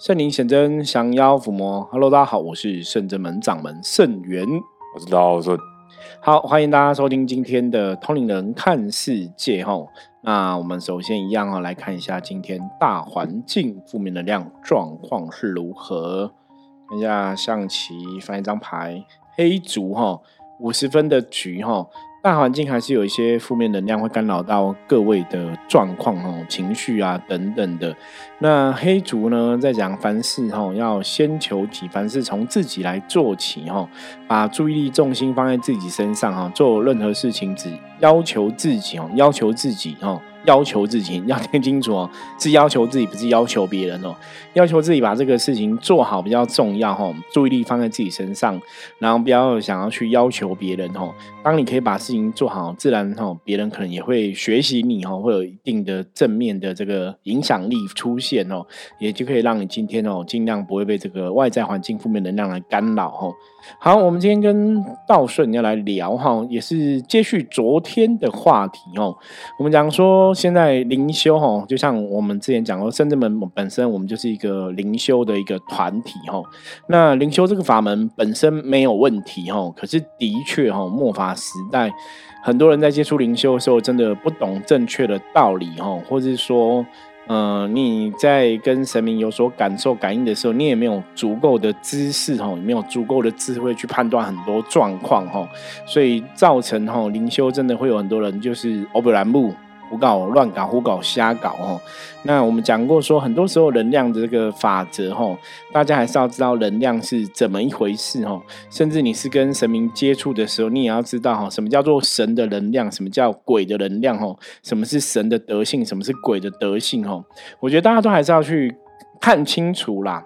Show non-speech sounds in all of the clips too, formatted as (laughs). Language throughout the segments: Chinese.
圣灵显真，降妖伏魔。Hello，大家好，我是圣真门掌门圣元，我是道顺。好，欢迎大家收听今天的通灵人看世界。哈，那我们首先一样哦，来看一下今天大环境负面能量状况是如何。看一下象棋，翻一张牌，黑竹哈，五十分的局哈。大环境还是有一些负面能量会干扰到各位的状况哈，情绪啊等等的。那黑竹呢，在讲凡事哈，要先求己，凡事从自己来做起哈，把注意力重心放在自己身上哈，做任何事情只要求自己哦，要求自己哦。要求自己要听清楚哦，是要求自己，不是要求别人哦。要求自己把这个事情做好比较重要哈，注意力放在自己身上，然后不要想要去要求别人哦。当你可以把事情做好，自然哦，别人可能也会学习你哈，会有一定的正面的这个影响力出现哦，也就可以让你今天哦，尽量不会被这个外在环境负面能量来干扰哦。好，我们今天跟道顺要来聊哈，也是接续昨天的话题哦。我们讲说。现在灵修哈，就像我们之前讲过，深圳门本身我们就是一个灵修的一个团体哈。那灵修这个法门本身没有问题哈，可是的确哈，末法时代很多人在接触灵修的时候，真的不懂正确的道理哈，或者是说，嗯，你在跟神明有所感受感应的时候，你也没有足够的知识哈，没有足够的智慧去判断很多状况哈，所以造成哈灵修真的会有很多人就是欧布兰木。胡搞乱搞，胡搞瞎搞哦。那我们讲过说，很多时候能量的这个法则哦，大家还是要知道能量是怎么一回事哦。甚至你是跟神明接触的时候，你也要知道哈，什么叫做神的能量，什么叫鬼的能量哦，什么是神的德性，什么是鬼的德性哦。我觉得大家都还是要去看清楚啦。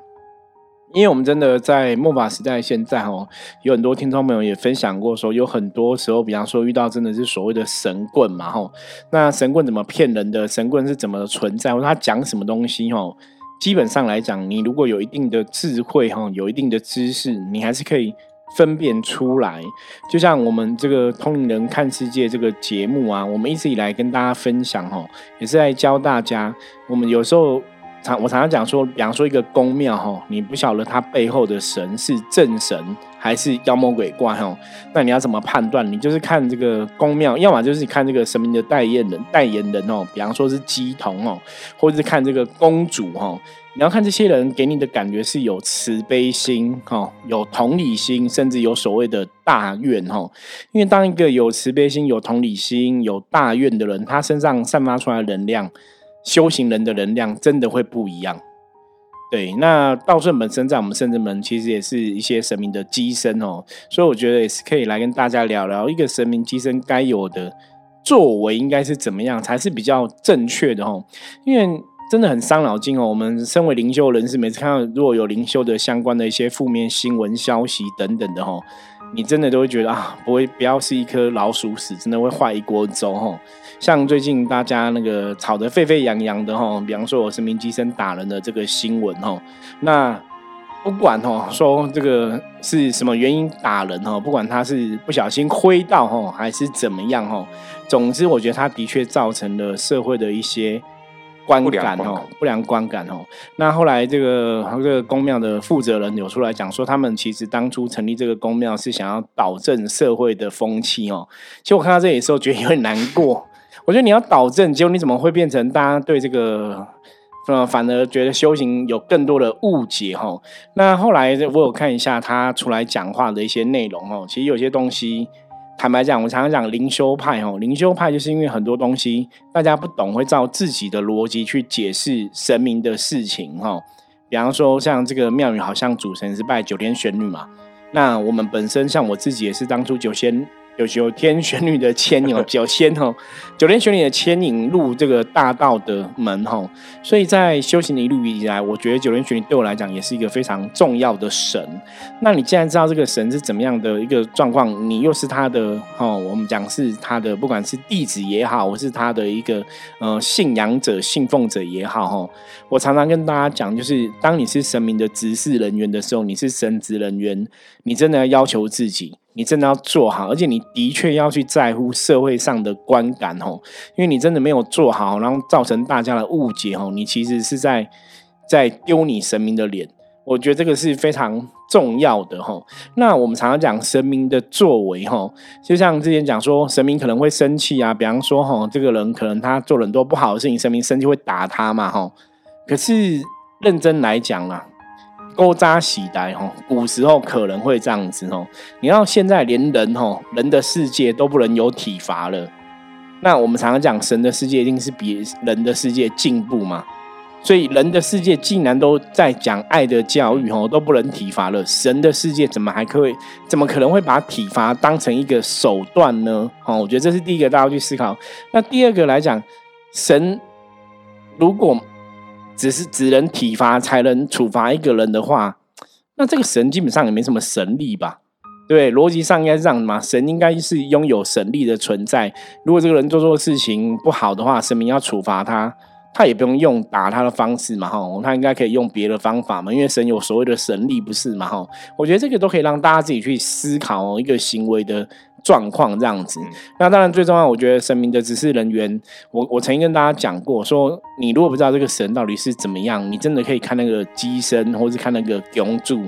因为我们真的在末法时代，现在哦，有很多听众朋友也分享过，说有很多时候，比方说遇到真的是所谓的神棍嘛，吼，那神棍怎么骗人的？神棍是怎么存在？或者他讲什么东西？吼，基本上来讲，你如果有一定的智慧，哈，有一定的知识，你还是可以分辨出来。就像我们这个通灵人看世界这个节目啊，我们一直以来跟大家分享，吼，也是在教大家，我们有时候。常我常常讲说，比方说一个宫庙哈，你不晓得它背后的神是正神还是妖魔鬼怪哈，那你要怎么判断？你就是看这个宫庙，要么就是看这个神明的代言人，代言人哦，比方说是鸡童哦，或者是看这个公主哈，你要看这些人给你的感觉是有慈悲心哈，有同理心，甚至有所谓的大愿哈。因为当一个有慈悲心、有同理心、有大愿的人，他身上散发出来的能量。修行人的能量真的会不一样，对。那道顺本身在我们圣智门，其实也是一些神明的机身哦，所以我觉得也是可以来跟大家聊聊一个神明机身该有的作为应该是怎么样才是比较正确的哦。因为真的很伤脑筋哦。我们身为灵修人士，每次看到如果有灵修的相关的一些负面新闻消息等等的哦，你真的都会觉得啊，不会不要是一颗老鼠屎，真的会坏一锅粥哦。像最近大家那个吵得沸沸扬扬的哈，比方说我是明基生打人的这个新闻哈，那不管哈说这个是什么原因打人哈，不管他是不小心挥到哈还是怎么样哈，总之我觉得他的确造成了社会的一些观感哦，不良观感哦。那后来这个这个公庙的负责人有出来讲说，他们其实当初成立这个公庙是想要导正社会的风气哦。其实我看到这里的时候，觉得有点难过。(laughs) 我觉得你要导正，结果你怎么会变成大家对这个，呃，反而觉得修行有更多的误解哈？那后来我有看一下他出来讲话的一些内容哦，其实有些东西，坦白讲，我常常讲灵修派哦，灵修派就是因为很多东西大家不懂，会照自己的逻辑去解释神明的事情哈。比方说，像这个庙宇好像主神是拜九天玄女嘛，那我们本身像我自己也是当初九仙。有九天玄女的牵引，九仙哦，(laughs) 九天玄女的牵引入这个大道的门哈，所以在修行的一路以来，我觉得九天玄女对我来讲也是一个非常重要的神。那你既然知道这个神是怎么样的一个状况，你又是他的哦，我们讲是他的，不管是弟子也好，或是他的一个呃信仰者、信奉者也好哈，我常常跟大家讲，就是当你是神明的执事人员的时候，你是神职人员，你真的要要求自己。你真的要做好，而且你的确要去在乎社会上的观感哦，因为你真的没有做好，然后造成大家的误解哦，你其实是在在丢你神明的脸。我觉得这个是非常重要的哈。那我们常常讲神明的作为哈，就像之前讲说，神明可能会生气啊，比方说哈，这个人可能他做了很多不好的事情，神明生气会打他嘛哈。可是认真来讲啦，勾扎喜呆吼，古时候可能会这样子哦。你要现在连人吼，人的世界都不能有体罚了。那我们常常讲神的世界一定是比人的世界进步嘛？所以人的世界竟然都在讲爱的教育哦，都不能体罚了。神的世界怎么还可以？怎么可能会把体罚当成一个手段呢？哦，我觉得这是第一个大家去思考。那第二个来讲，神如果只是只能体罚才能处罚一个人的话，那这个神基本上也没什么神力吧？对，逻辑上应该是这样嘛？神应该是拥有神力的存在。如果这个人做错事情不好的话，神明要处罚他。他也不用用打他的方式嘛，哈，他应该可以用别的方法嘛，因为神有所谓的神力，不是嘛，哈。我觉得这个都可以让大家自己去思考一个行为的状况这样子。那当然最重要，我觉得神明的指示人员，我我曾经跟大家讲过，说你如果不知道这个神到底是怎么样，你真的可以看那个机身，或是看那个拱柱，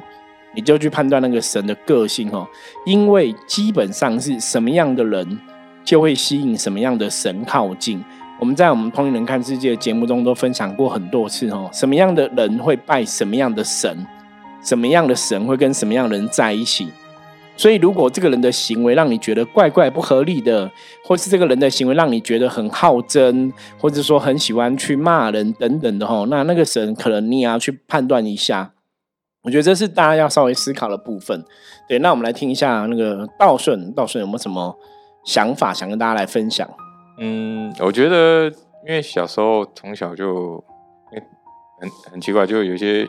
你就去判断那个神的个性哦，因为基本上是什么样的人，就会吸引什么样的神靠近。我们在我们《通灵人看世界》节目中都分享过很多次哦，什么样的人会拜什么样的神，什么样的神会跟什么样的人在一起。所以，如果这个人的行为让你觉得怪怪不合理的，或是这个人的行为让你觉得很好争，或者说很喜欢去骂人等等的哈，那那个神可能你也要去判断一下。我觉得这是大家要稍微思考的部分。对，那我们来听一下那个道顺，道顺有没有什么想法想跟大家来分享？嗯，我觉得，因为小时候从小就，很很奇怪，就有些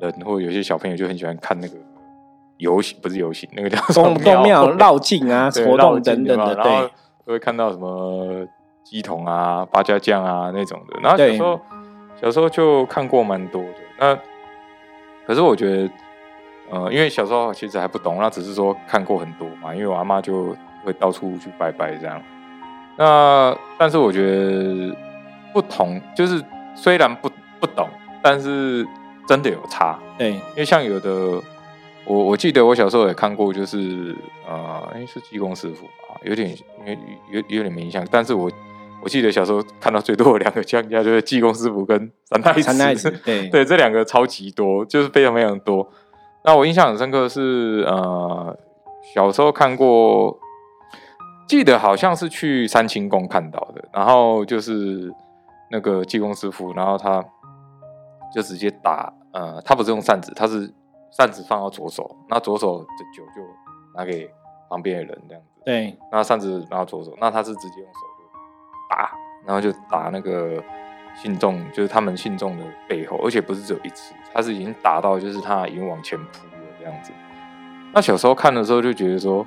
人或有些小朋友就很喜欢看那个游行，不是游行，那个叫公公庙绕境啊，活动等等的，然后都会看到什么鸡桶啊、八家将啊那种的。然后小时候小时候就看过蛮多的。那可是我觉得，呃，因为小时候其实还不懂，那只是说看过很多嘛。因为我阿妈就会到处去拜拜这样。那但是我觉得不同，就是虽然不不懂，但是真的有差。对，因为像有的，我我记得我小时候也看过，就是呃，哎是济公师傅啊，有点因为有有点没印象。但是我我记得小时候看到最多的两个将家就是济公师傅跟三太子，三太子 (laughs) 对对，这两个超级多，就是非常非常多。那我印象很深刻是呃，小时候看过。记得好像是去三清宫看到的，然后就是那个济公师傅，然后他就直接打，呃，他不是用扇子，他是扇子放到左手，那左手的酒就拿给旁边的人这样子。对，那扇子拿到左手，那他是直接用手就打，然后就打那个信众，就是他们信众的背后，而且不是只有一次，他是已经打到就是他已经往前扑了这样子。那小时候看的时候就觉得说。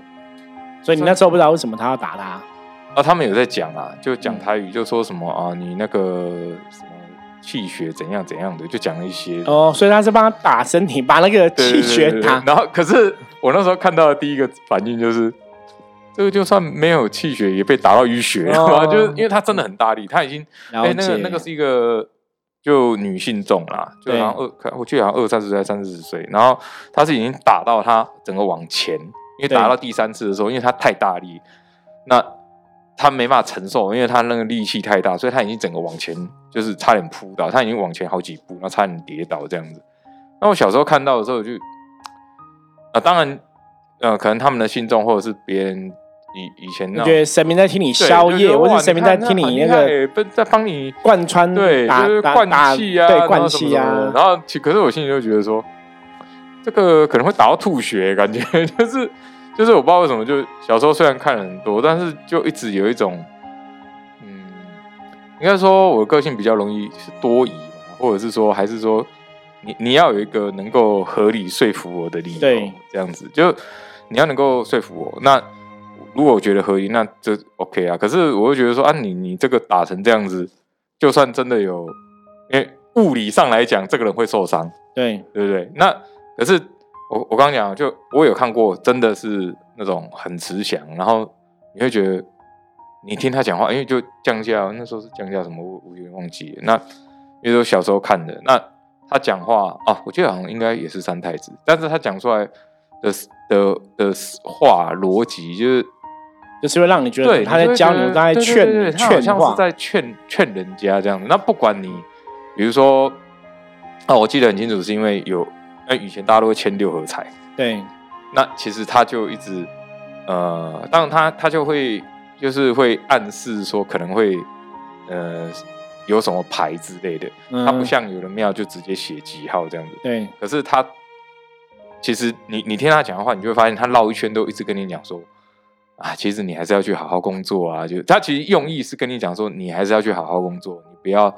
所以你那时候不知道为什么他要打他啊？他们有在讲啊，就讲台语，就说什么啊，你那个什么气血怎样怎样的，就讲了一些哦。所以他是帮他打身体，把那个气血打。然后，可是我那时候看到的第一个反应就是，这个就算没有气血，也被打到淤血了。(laughs) 就是因为他真的很大力，他已经哎，那个那个是一个就女性重啦，就好像二，我记得好像二三十岁、三四十岁，然后他是已经打到他整个往前。因为打到第三次的时候，因为他太大力，那他没办法承受，因为他那个力气太大，所以他已经整个往前，就是差点扑倒，他已经往前好几步，那差点跌倒这样子。那我小时候看到的时候，就啊，当然，呃，可能他们的信众或者是别人以以前，觉得神明在听你宵夜，或者神明在听你那个在帮你贯穿，对，就是灌气啊，对，灌气啊。然后，其可是我心里就觉得说，这个可能会打到吐血，感觉 (laughs) 就是。就是我不知道为什么，就小时候虽然看了很多，但是就一直有一种，嗯，应该说我的个性比较容易是多疑，或者是说，还是说，你你要有一个能够合理说服我的理由，这样子，就你要能够说服我。那如果我觉得合理，那就 OK 啊。可是我会觉得说，啊，你你这个打成这样子，就算真的有，因为物理上来讲，这个人会受伤，对对不对？那可是。我我刚刚讲，就我有看过，真的是那种很慈祥，然后你会觉得你听他讲话，因为就降价，那时候是降价什么，我我有点忘记。那因为我小时候看的，那他讲话啊，我记得好像应该也是三太子，但是他讲出来的的的话逻辑就是。就是会让你觉得他在教你，在劝劝像是在劝劝人家这样子。那不管你，比如说，啊，我记得很清楚，是因为有，那以前大家都会签六合彩，对。那其实他就一直，呃，当然他他就会就是会暗示说可能会，呃，有什么牌之类的。他不像有的庙就直接写几号这样子。对。可是他，其实你你听他讲的话，你就会发现他绕一圈都一直跟你讲说。啊，其实你还是要去好好工作啊！就他其实用意是跟你讲说，你还是要去好好工作，你不要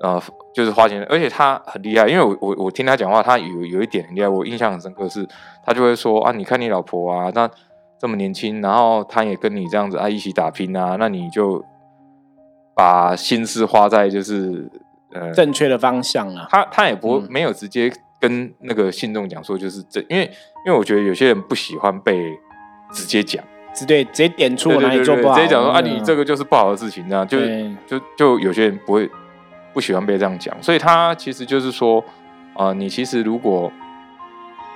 呃，就是花钱。而且他很厉害，因为我我我听他讲话，他有有一点很厉害，我印象很深刻是，他就会说啊，你看你老婆啊，那这么年轻，然后他也跟你这样子啊一起打拼啊，那你就把心思花在就是呃正确的方向啊。他他也不没有直接跟那个信众讲说，就是这，因为因为我觉得有些人不喜欢被直接讲。直接直接点出哪里做不好，直接讲说啊，你这个就是不好的事情，这样就就就有些人不会不喜欢被这样讲，所以他其实就是说啊，你其实如果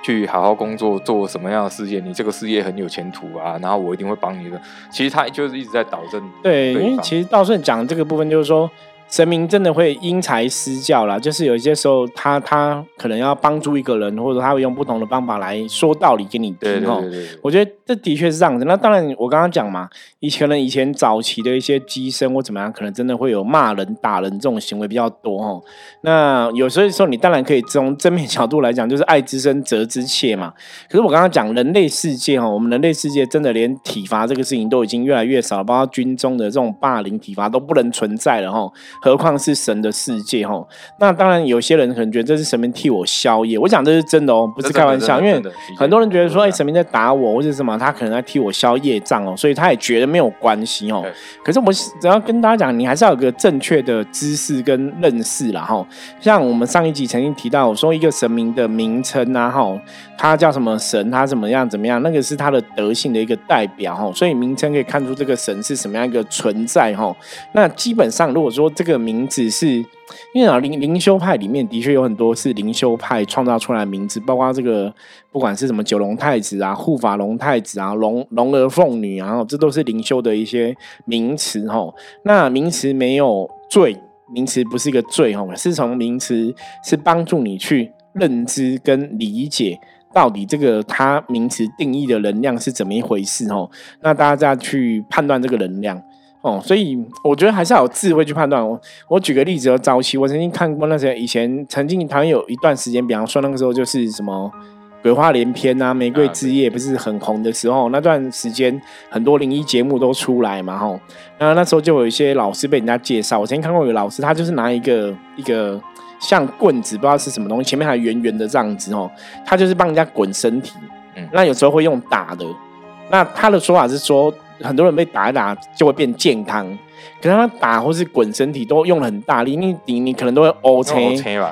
去好好工作，做什么样的事业，你这个事业很有前途啊，然后我一定会帮你的。其实他就是一直在导正。对，因为其实道顺讲这个部分就是说。神明真的会因材施教啦，就是有一些时候，他他可能要帮助一个人，或者他会用不同的方法来说道理给你听哦。我觉得这的确是这样子。那当然，我刚刚讲嘛，以前呢，以前早期的一些机身或怎么样，可能真的会有骂人、打人这种行为比较多哦。那有时候说，你当然可以从正面角度来讲，就是爱之深责之切嘛。可是我刚刚讲人类世界哈，我们人类世界真的连体罚这个事情都已经越来越少了，包括军中的这种霸凌体罚都不能存在了哈。何况是神的世界哈，那当然有些人可能觉得这是神明替我消业，我讲这是真的哦，不是开玩笑，因为很多人觉得说，哎，神明在打我或者什么，他可能在替我消业障哦，所以他也觉得没有关系哦。可是我只要跟大家讲，你还是要有个正确的知识跟认识啦哈。像我们上一集曾经提到，我说一个神明的名称啊哈，他叫什么神，他怎么样怎么样，那个是他的德性的一个代表哈，所以名称可以看出这个神是什么样一个存在哈。那基本上如果说这个名只是因为啊，灵灵修派里面的确有很多是灵修派创造出来的名字，包括这个不管是什么九龙太子啊、护法龙太子啊、龙龙儿凤女啊，这都是灵修的一些名词哈。那名词没有罪，名词不是一个罪哈，是从名词是帮助你去认知跟理解到底这个它名词定义的能量是怎么一回事哈。那大家再去判断这个能量。哦，所以我觉得还是要有智慧去判断。我我举个例子，早期我曾经看过那些以前曾经台湾有一段时间，比方说那个时候就是什么鬼话连篇啊，玫瑰之夜不是很红的时候，那段时间很多灵异节目都出来嘛，吼。然后那时候就有一些老师被人家介绍，我曾经看过有个老师，他就是拿一个一个像棍子，不知道是什么东西，前面还圆圆的这样子，哦，他就是帮人家滚身体。嗯，那有时候会用打的，那他的说法是说。很多人被打一打就会变健康，可是他打或是滚身体都用了很大力，你你你可能都会 O 车，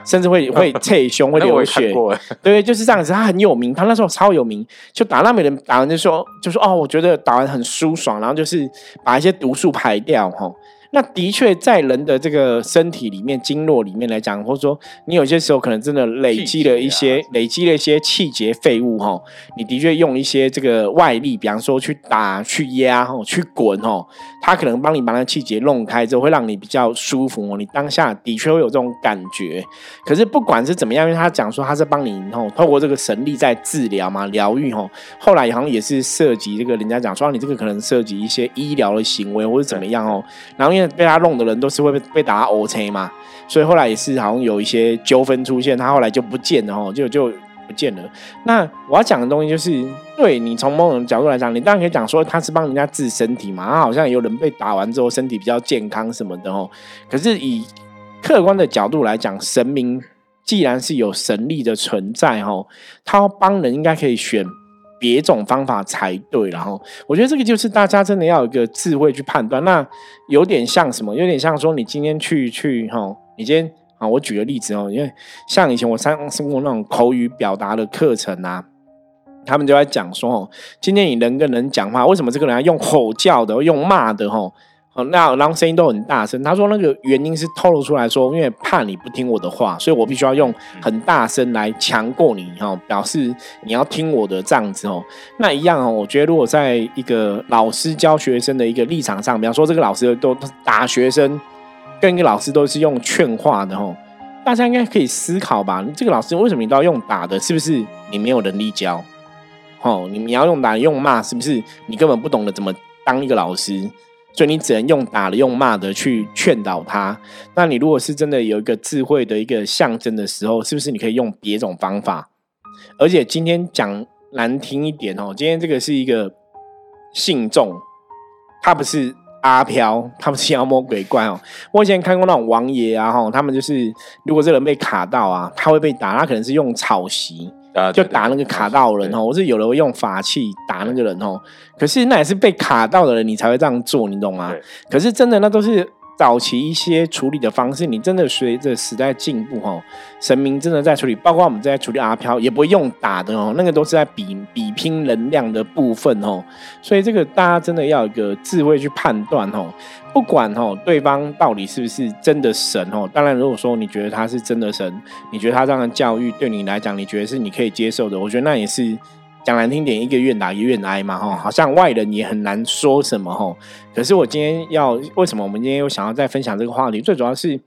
甚至会 (laughs) 会侧胸会流血。对，就是这样子。他很有名，他那时候超有名，就打那美人打完就说就说哦，我觉得打完很舒爽，然后就是把一些毒素排掉哈。那的确，在人的这个身体里面、经络里面来讲，或者说你有些时候可能真的累积了一些、累积了一些气结废物哈，你的确用一些这个外力，比方说去打、去压、哈、去滚哈，它可能帮你把那气结弄开之后，会让你比较舒服哦。你当下的确会有这种感觉。可是不管是怎么样，因为他讲说他是帮你吼透过这个神力在治疗嘛、疗愈吼，后来好像也是涉及这个人家讲说你这个可能涉及一些医疗的行为或者怎么样哦，然后因为。被他弄的人都是会被被打 O C 嘛，所以后来也是好像有一些纠纷出现，他后来就不见了哦，就就不见了。那我要讲的东西就是，对你从某种角度来讲，你当然可以讲说他是帮人家治身体嘛，他好像有人被打完之后身体比较健康什么的哦。可是以客观的角度来讲，神明既然是有神力的存在哦，他帮人应该可以选。别种方法才对，然后我觉得这个就是大家真的要有一个智慧去判断。那有点像什么？有点像说你今天去去哈，你今天啊，我举个例子哦，因为像以前我上上过那种口语表达的课程啊，他们就在讲说哦，今天你人跟人讲话，为什么这个人要用吼叫的，用骂的吼？哦，那然后声音都很大声。他说那个原因是透露出来说，因为怕你不听我的话，所以我必须要用很大声来强过你哈，表示你要听我的这样子哦。那一样哦，我觉得如果在一个老师教学生的一个立场上，比方说这个老师都打学生，跟一个老师都是用劝话的哦，大家应该可以思考吧？这个老师为什么你都要用打的？是不是你没有能力教？哦，你你要用打用骂，是不是你根本不懂得怎么当一个老师？所以你只能用打的、用骂的去劝导他。那你如果是真的有一个智慧的一个象征的时候，是不是你可以用别种方法？而且今天讲难听一点哦，今天这个是一个信众，他不是阿飘，他不是妖魔鬼怪哦。我以前看过那种王爷啊，哈，他们就是如果这人被卡到啊，他会被打，他可能是用草席。就打那个卡到人哦，我是有人用法器打那个人哦，可是那也是被卡到的人，你才会这样做，你懂吗？可是真的那都是。早期一些处理的方式，你真的随着时代进步哦，神明真的在处理，包括我们在处理阿飘，也不会用打的哦，那个都是在比比拼能量的部分哦，所以这个大家真的要有一个智慧去判断哦，不管哦对方到底是不是真的神哦，当然如果说你觉得他是真的神，你觉得他这样的教育对你来讲，你觉得是你可以接受的，我觉得那也是。讲难听点，一个愿打一个愿挨嘛，哈，好像外人也很难说什么，哈。可是我今天要为什么我们今天又想要再分享这个话题？最主要是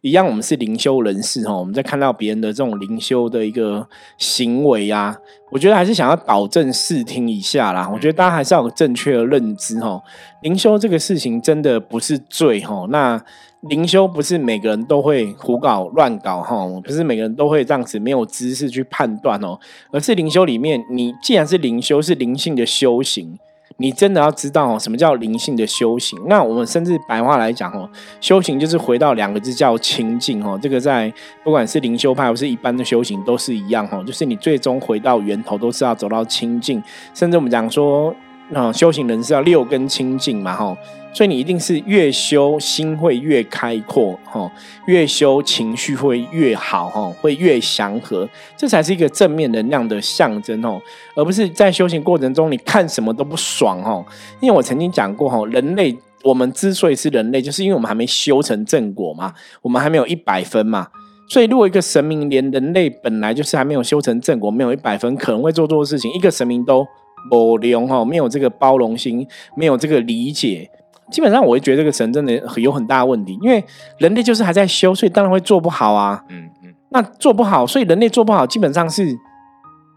一样，我们是灵修人士，哈，我们在看到别人的这种灵修的一个行为啊，我觉得还是想要导正视听一下啦。我觉得大家还是要有正确的认知，哈，灵修这个事情真的不是罪，哈。那灵修不是每个人都会胡搞乱搞哈，不是每个人都会这样子没有知识去判断哦，而是灵修里面，你既然是灵修，是灵性的修行，你真的要知道哦，什么叫灵性的修行？那我们甚至白话来讲哦，修行就是回到两个字叫清净哦，这个在不管是灵修派或是一般的修行都是一样哦，就是你最终回到源头都是要走到清净，甚至我们讲说，那修行人是要六根清净嘛哈。所以你一定是越修心会越开阔，哈，越修情绪会越好，哈，会越祥和，这才是一个正面能量的象征，哦，而不是在修行过程中你看什么都不爽，哦。因为我曾经讲过，哈，人类我们之所以是人类，就是因为我们还没修成正果嘛，我们还没有一百分嘛，所以如果一个神明连人类本来就是还没有修成正果，没有一百分，可能会做错事情，一个神明都不容，哈，没有这个包容心，没有这个理解。基本上我会觉得这个神真的有很大问题，因为人类就是还在修，所以当然会做不好啊。嗯嗯，那做不好，所以人类做不好，基本上是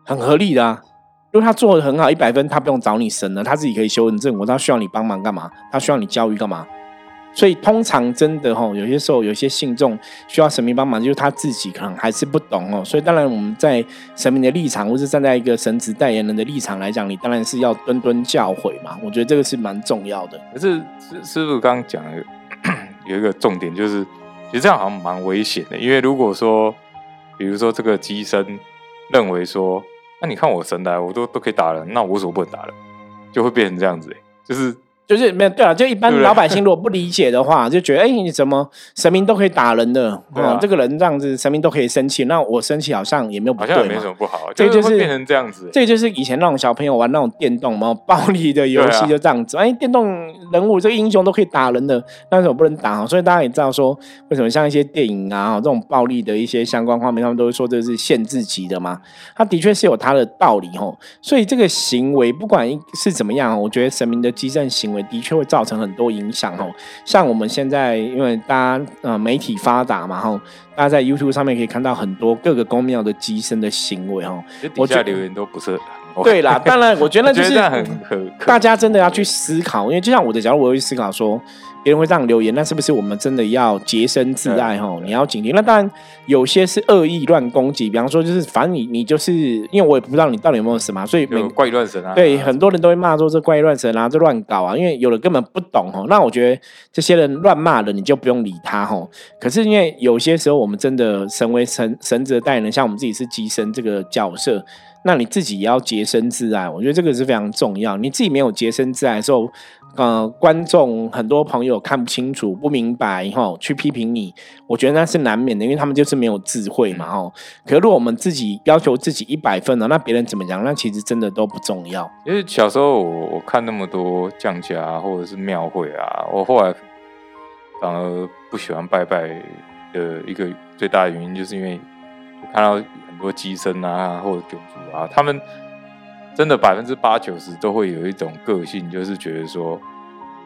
很合理的啊。如果他做的很好，一百分，他不用找你神了，他自己可以修成正我，他需要你帮忙干嘛？他需要你教育干嘛？所以通常真的哈，有些时候有些信众需要神明帮忙，就是他自己可能还是不懂哦。所以当然我们在神明的立场，或是站在一个神职代言人的立场来讲，你当然是要敦敦教诲嘛。我觉得这个是蛮重要的。可是师师傅刚刚讲 (coughs) 有一个重点，就是其实这样好像蛮危险的，因为如果说比如说这个机身认为说，那你看我神来，我都都可以打人，那我为什么不能打人？就会变成这样子，就是。就是没有对啊，就一般老百姓如果不理解的话，(laughs) 就觉得哎，你怎么神明都可以打人的啊？这个人这样子，神明都可以生气，那我生气好像也没有不对好像没什么不好。这就是变成这样子，这就是以前那种小朋友玩那种电动嘛，暴力的游戏就这样子。哎，电动人物这个英雄都可以打人的，那为什么不能打？所以大家也知道说，为什么像一些电影啊，这种暴力的一些相关画面，他们都会说这是限制级的嘛。他的确是有他的道理哦。所以这个行为不管是怎么样，我觉得神明的激震行为。的确会造成很多影响哦，像我们现在因为大家呃媒体发达嘛，哈，大家在 YouTube 上面可以看到很多各个公庙的机身的行为哦。底下留言都不是 (laughs) 对啦，当然我觉得就是大家真的要去思考，因为就像我的角度，我会思考说。别人会这样留言，那是不是我们真的要洁身自爱？哈，你要警惕。那当然，有些是恶意乱攻击，比方说，就是反正你你就是，因为我也不知道你到底有没有什么，所以怪异乱神啊。对，很多人都会骂说这怪异乱神啊，这乱搞啊。因为有的根本不懂哦。那我觉得这些人乱骂的，你就不用理他吼。可是因为有些时候，我们真的身为神神职的代言人，像我们自己是机身这个角色，那你自己也要洁身自爱。我觉得这个是非常重要。你自己没有洁身自爱的时候。呃，观众很多朋友看不清楚、不明白，哈，去批评你，我觉得那是难免的，因为他们就是没有智慧嘛，哈。可是如果我们自己要求自己一百分呢，那别人怎么讲，那其实真的都不重要。因为小时候我我看那么多降家或者是庙会啊，我后来反而不喜欢拜拜的一个最大的原因，就是因为看到很多机身啊或者九族啊，他们真的百分之八九十都会有一种个性，就是觉得说，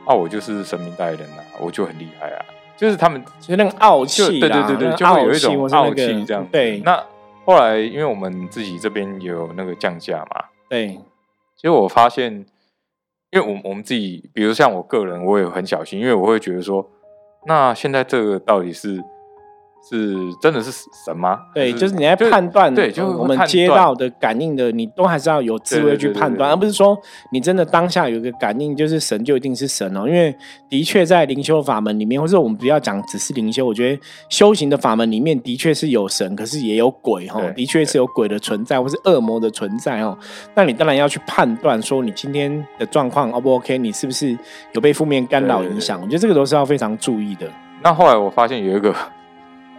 啊，我就是神明代言人啊，我就很厉害啊，就是他们就那个傲气，对对对对，就会有一种傲气这样。对，那后来因为我们自己这边有那个降价嘛，对，其实我发现。因为我我们自己，比如像我个人，我也很小心，因为我会觉得说，那现在这个到底是。是真的是神吗？对，就是你在判断，对，就我们接到的感应的，你都还是要有智慧去判断，而不是说你真的当下有一个感应就是神就一定是神哦。因为的确在灵修法门里面，或者我们不要讲只是灵修，我觉得修行的法门里面的确是有神，可是也有鬼哈，的确是有鬼的存在，或是恶魔的存在哦。那你当然要去判断说你今天的状况 O 不 OK，你是不是有被负面干扰影响？我觉得这个都是要非常注意的。那后来我发现有一个。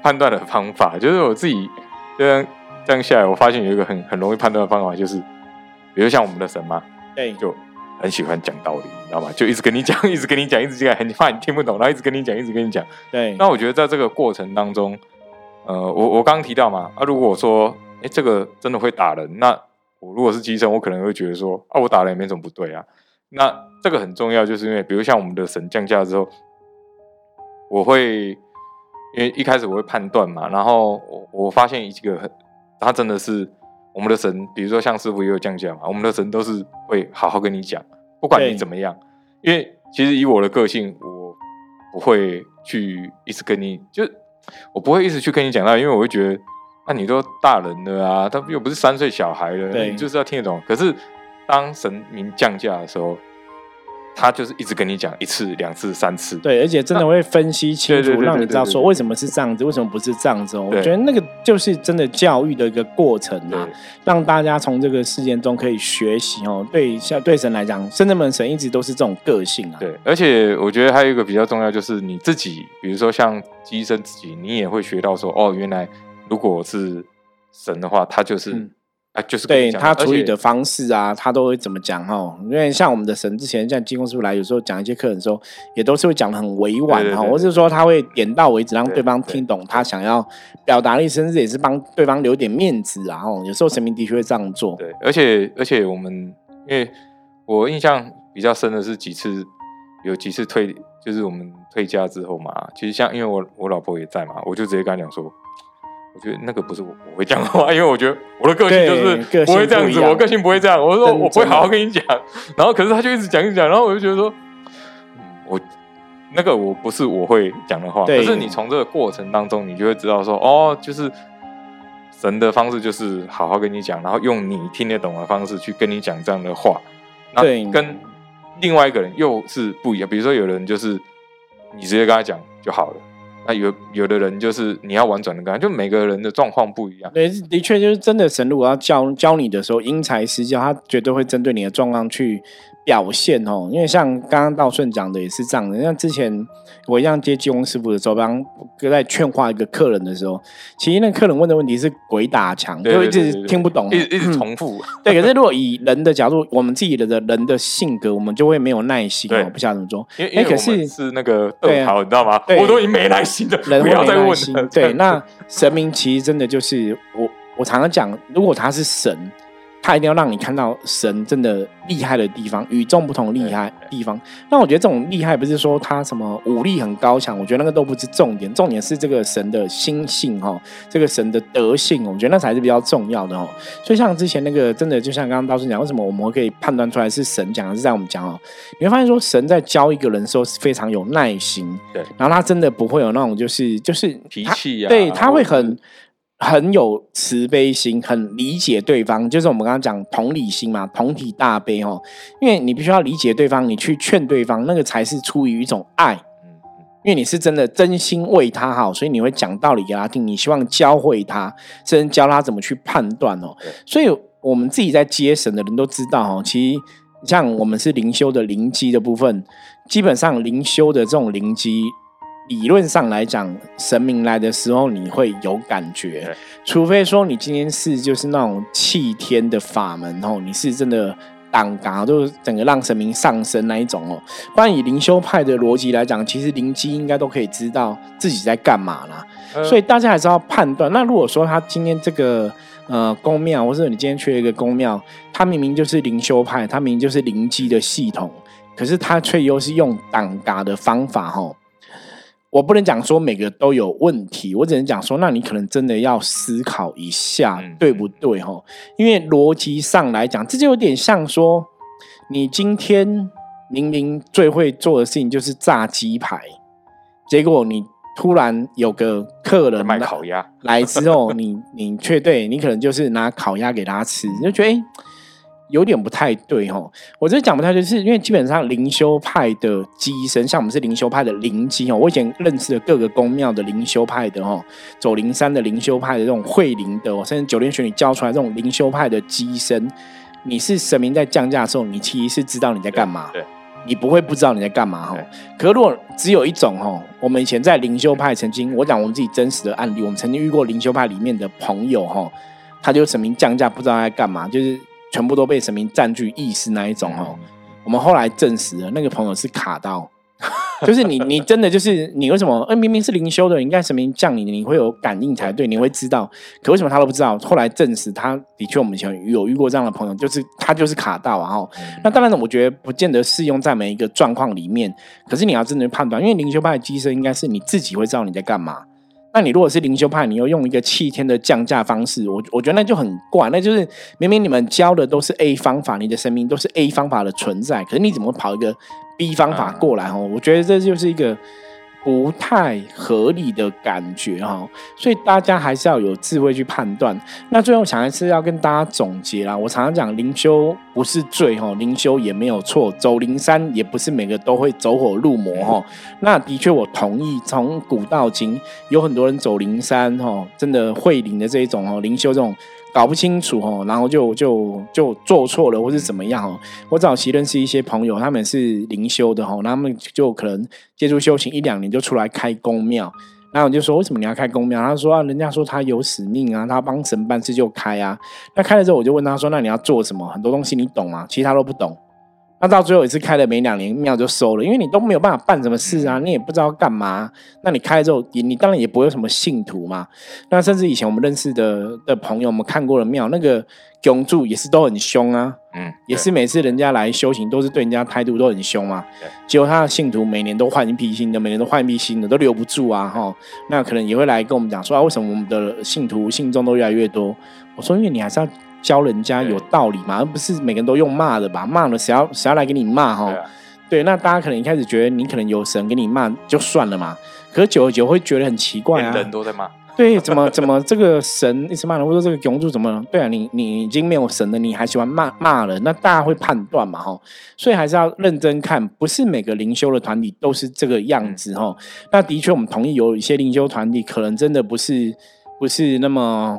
判断的方法 (laughs) 就是我自己这样这样下来，我发现有一个很很容易判断的方法，就是比如像我们的神嘛，对，就很喜欢讲道理，你知道吗？就一直跟你讲，(laughs) 一直跟你讲，一直讲，很怕你听不懂，然后一直跟你讲，一直跟你讲。对。那我觉得在这个过程当中，呃，我我刚刚提到嘛，啊，如果说哎这个真的会打人，那我如果是机身，我可能会觉得说啊，我打人也没什么不对啊。那这个很重要，就是因为比如像我们的神降价之后，我会。因为一开始我会判断嘛，然后我我发现一个，他真的是我们的神，比如说像师傅也有降价嘛，我们的神都是会好好跟你讲，不管你怎么样。因为其实以我的个性，我不会去一直跟你就，我不会一直去跟你讲到，因为我会觉得，那你都大人了啊，他又不是三岁小孩了，你就是要听得懂。可是当神明降价的时候。他就是一直跟你讲一次、两次、三次，对，而且真的会分析清楚，让你知道说为什么是这样子，为什么不是这样子。我觉得那个就是真的教育的一个过程啊，让大家从这个事件中可以学习哦。对，像对神来讲，圣门神一直都是这种个性啊。对，而且我觉得还有一个比较重要，就是你自己，比如说像医生自己，你也会学到说，哦，原来如果是神的话，他就是。啊，就是对他处理的方式啊，他都会怎么讲哈？因为像我们的神之前像金公师傅来，有时候讲一些课的时候，也都是会讲的很委婉哈，或是说他会点到为止，让对方听懂他想要表达的意思，甚至也是帮对方留点面子啊。哦，有时候神明的确会这样做。对，而且而且我们，因为我印象比较深的是几次，有几次退，就是我们退家之后嘛，其实像因为我我老婆也在嘛，我就直接跟她讲说。我觉得那个不是我我会讲的话，因为我觉得我的个性就是不会这样子，我个性不会这样。我说我不会好好跟你讲，然后可是他就一直讲一直讲，然后我就觉得说，我那个我不是我会讲的话。可是你从这个过程当中，你就会知道说，哦，就是神的方式就是好好跟你讲，然后用你听得懂的方式去跟你讲这样的话。那，跟另外一个人又是不一样。比如说有人就是你直接跟他讲就好了。那有有的人就是你要婉转的跟他，就每个人的状况不一样。对，的确就是真的神，如果要教教你的时候，因材施教，他绝对会针对你的状况去。表现哦，因为像刚刚道顺讲的也是这样的。像之前我一样接金工师傅的时候，刚在劝化一个客人的时候，其实那客人问的问题是鬼打墙，就一直听不懂，一直一直重复。(laughs) 对，可是如果以人的角度，我们自己的人的性格，我们就会没有耐心我，不晓得怎么做。因为可是是那个逗号，你知道吗？我都已经没耐心了，不要再问。对，那神明其实真的就是我，我常常讲，如果他是神。他一定要让你看到神真的厉害的地方，与众不同厉害地方。那我觉得这种厉害不是说他什么武力很高强，我觉得那个都不是重点，重点是这个神的心性哈，这个神的德性，我觉得那才是比较重要的哦。所以像之前那个，真的就像刚刚道士讲，为什么我们可以判断出来是神讲，还是在我们讲哦？你会发现说神在教一个人的时候是非常有耐心，对，然后他真的不会有那种就是就是脾气啊，对他会很。很有慈悲心，很理解对方，就是我们刚刚讲同理心嘛，同体大悲哦。因为你必须要理解对方，你去劝对方，那个才是出于一种爱。因为你是真的真心为他好，所以你会讲道理给他听，你希望教会他，甚至教他怎么去判断哦。所以我们自己在接神的人都知道哦，其实像我们是灵修的灵机的部分，基本上灵修的这种灵机。理论上来讲，神明来的时候你会有感觉，除非说你今天是就是那种气天的法门哦，你是真的挡嘎，就是整个让神明上升那一种哦。不然以灵修派的逻辑来讲，其实灵机应该都可以知道自己在干嘛啦。所以大家还是要判断。那如果说他今天这个呃宫庙，或者你今天去了一个宫庙，他明明就是灵修派，他明明就是灵机的系统，可是他却又是用挡嘎的方法哈。我不能讲说每个都有问题，我只能讲说，那你可能真的要思考一下，对不对哈？因为逻辑上来讲，这就有点像说，你今天明明最会做的事情就是炸鸡排，结果你突然有个客人卖烤鸭来之后，你你却对你可能就是拿烤鸭给他吃，你就觉得哎。有点不太对哦，我这讲不太对，是因为基本上灵修派的机身，像我们是灵修派的灵机哦，我以前认识的各个宫庙的灵修派的哦，走灵山的灵修派的这种会灵的，甚至九天玄女教出来这种灵修派的机身，你是神明在降价的时候，你其实是知道你在干嘛，对，你不会不知道你在干嘛哈。可如果只有一种哈，我们以前在灵修派曾经，我讲我们自己真实的案例，我们曾经遇过灵修派里面的朋友哈，他就神明降价不知道在干嘛，就是。全部都被神明占据意识那一种哦，我们后来证实了，那个朋友是卡到，(laughs) 就是你你真的就是你为什么？哎，明明是灵修的，应该神明降临，你会有感应才对，你会知道。可为什么他都不知道？后来证实，他的确我们以前有遇过这样的朋友，就是他就是卡到啊。后那当然呢，我觉得不见得适用在每一个状况里面。可是你要真的判断，因为灵修派的机身应该是你自己会知道你在干嘛。那你如果是灵修派，你又用一个七天的降价方式，我我觉得那就很怪。那就是明明你们教的都是 A 方法，你的生命都是 A 方法的存在，可是你怎么跑一个 B 方法过来？哦，我觉得这就是一个。不太合理的感觉哈，所以大家还是要有智慧去判断。那最后想一次要跟大家总结啦，我常常讲灵修不是罪哈，灵修也没有错，走灵山也不是每个都会走火入魔哈。那的确我同意，从古到今有很多人走灵山哈，真的会灵的这一种哦，灵修这种。搞不清楚哦，然后就就就做错了，或是怎么样哦。我早期认识一些朋友，他们是灵修的哈，他们就可能借助修行一两年就出来开公庙。然后我就说，为什么你要开公庙？他说啊，人家说他有使命啊，他帮神办事就开啊。那开了之后，我就问他说，那你要做什么？很多东西你懂吗？其他都不懂。那到最后一次开了没两年，庙就收了，因为你都没有办法办什么事啊，你也不知道干嘛。那你开了之后，你当然也不会有什么信徒嘛。那甚至以前我们认识的的朋友，我们看过的庙，那个供主也是都很凶啊，嗯，也是每次人家来修行，都是对人家态度都很凶嘛。结果他的信徒每年都换一批新的，每年都换一批新的，都留不住啊，哈。那可能也会来跟我们讲说啊，为什么我们的信徒信众都越来越多？我说，因为你还是要。教人家有道理嘛，而不是每个人都用骂的吧？骂了谁要谁要来给你骂哈？对，那大家可能一开始觉得你可能有神给你骂就算了嘛，可是久而久会觉得很奇怪啊。人都在骂，对，怎么 (laughs) 怎么这个神一直骂人，或者说这个永主怎么？对啊，你你已经没有神了，你还喜欢骂骂人？那大家会判断嘛哈？所以还是要认真看，不是每个灵修的团体都是这个样子哈。那的确，我们同意有一些灵修团体可能真的不是不是那么。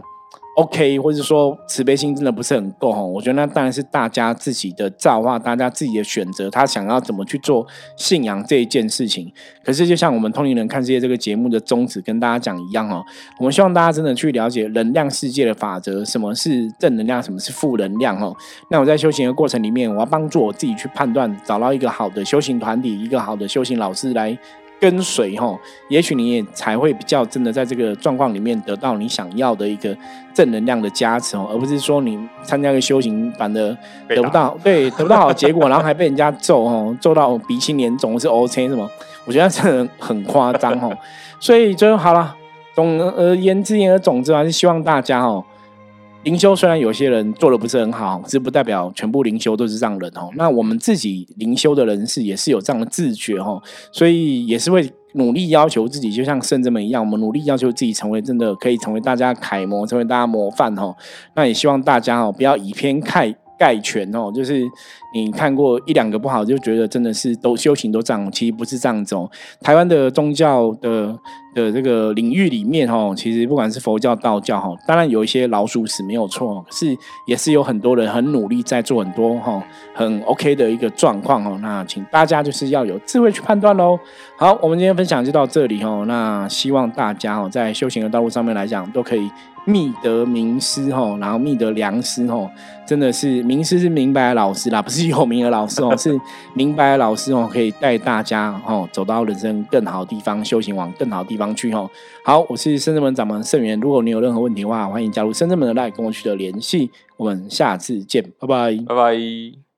OK，或者说慈悲心真的不是很够哈，我觉得那当然是大家自己的造化，大家自己的选择，他想要怎么去做信仰这一件事情。可是就像我们通灵人看世界这个节目的宗旨跟大家讲一样哦，我们希望大家真的去了解能量世界的法则，什么是正能量，什么是负能量哦。那我在修行的过程里面，我要帮助我自己去判断，找到一个好的修行团体，一个好的修行老师来。跟随哈，也许你也才会比较真的在这个状况里面得到你想要的一个正能量的加持哦，而不是说你参加个修行反而得不到，对，得不到好结果，然后还被人家揍哦，揍到鼻青脸肿是 O K 什么？我觉得真的很夸张哦。所以就好了，总而言之言而总之，还是希望大家哦。灵修虽然有些人做的不是很好，这不代表全部灵修都是这样人哦。那我们自己灵修的人士也是有这样的自觉哦，所以也是会努力要求自己，就像圣者们一样，我们努力要求自己成为真的可以成为大家楷模，成为大家模范哦。那也希望大家哦不要以偏概概全哦，就是你看过一两个不好，就觉得真的是都修行都这样，其实不是这样子哦。台湾的宗教的。的这个领域里面哈，其实不管是佛教、道教哈，当然有一些老鼠屎没有错，是也是有很多人很努力在做很多哈，很 OK 的一个状况哦。那请大家就是要有智慧去判断喽。好，我们今天分享就到这里哦。那希望大家哦，在修行的道路上面来讲，都可以觅得名师哦，然后觅得良师哦，真的是名师是明白的老师啦，不是有名的老师哦，是明白的老师哦，可以带大家哦走到人生更好的地方，修行往更好的地方去哈。好，我是深圳门掌门盛源，如果你有任何问题的话，欢迎加入深圳门的 LINE，跟我取得联系。我们下次见，拜拜，拜拜。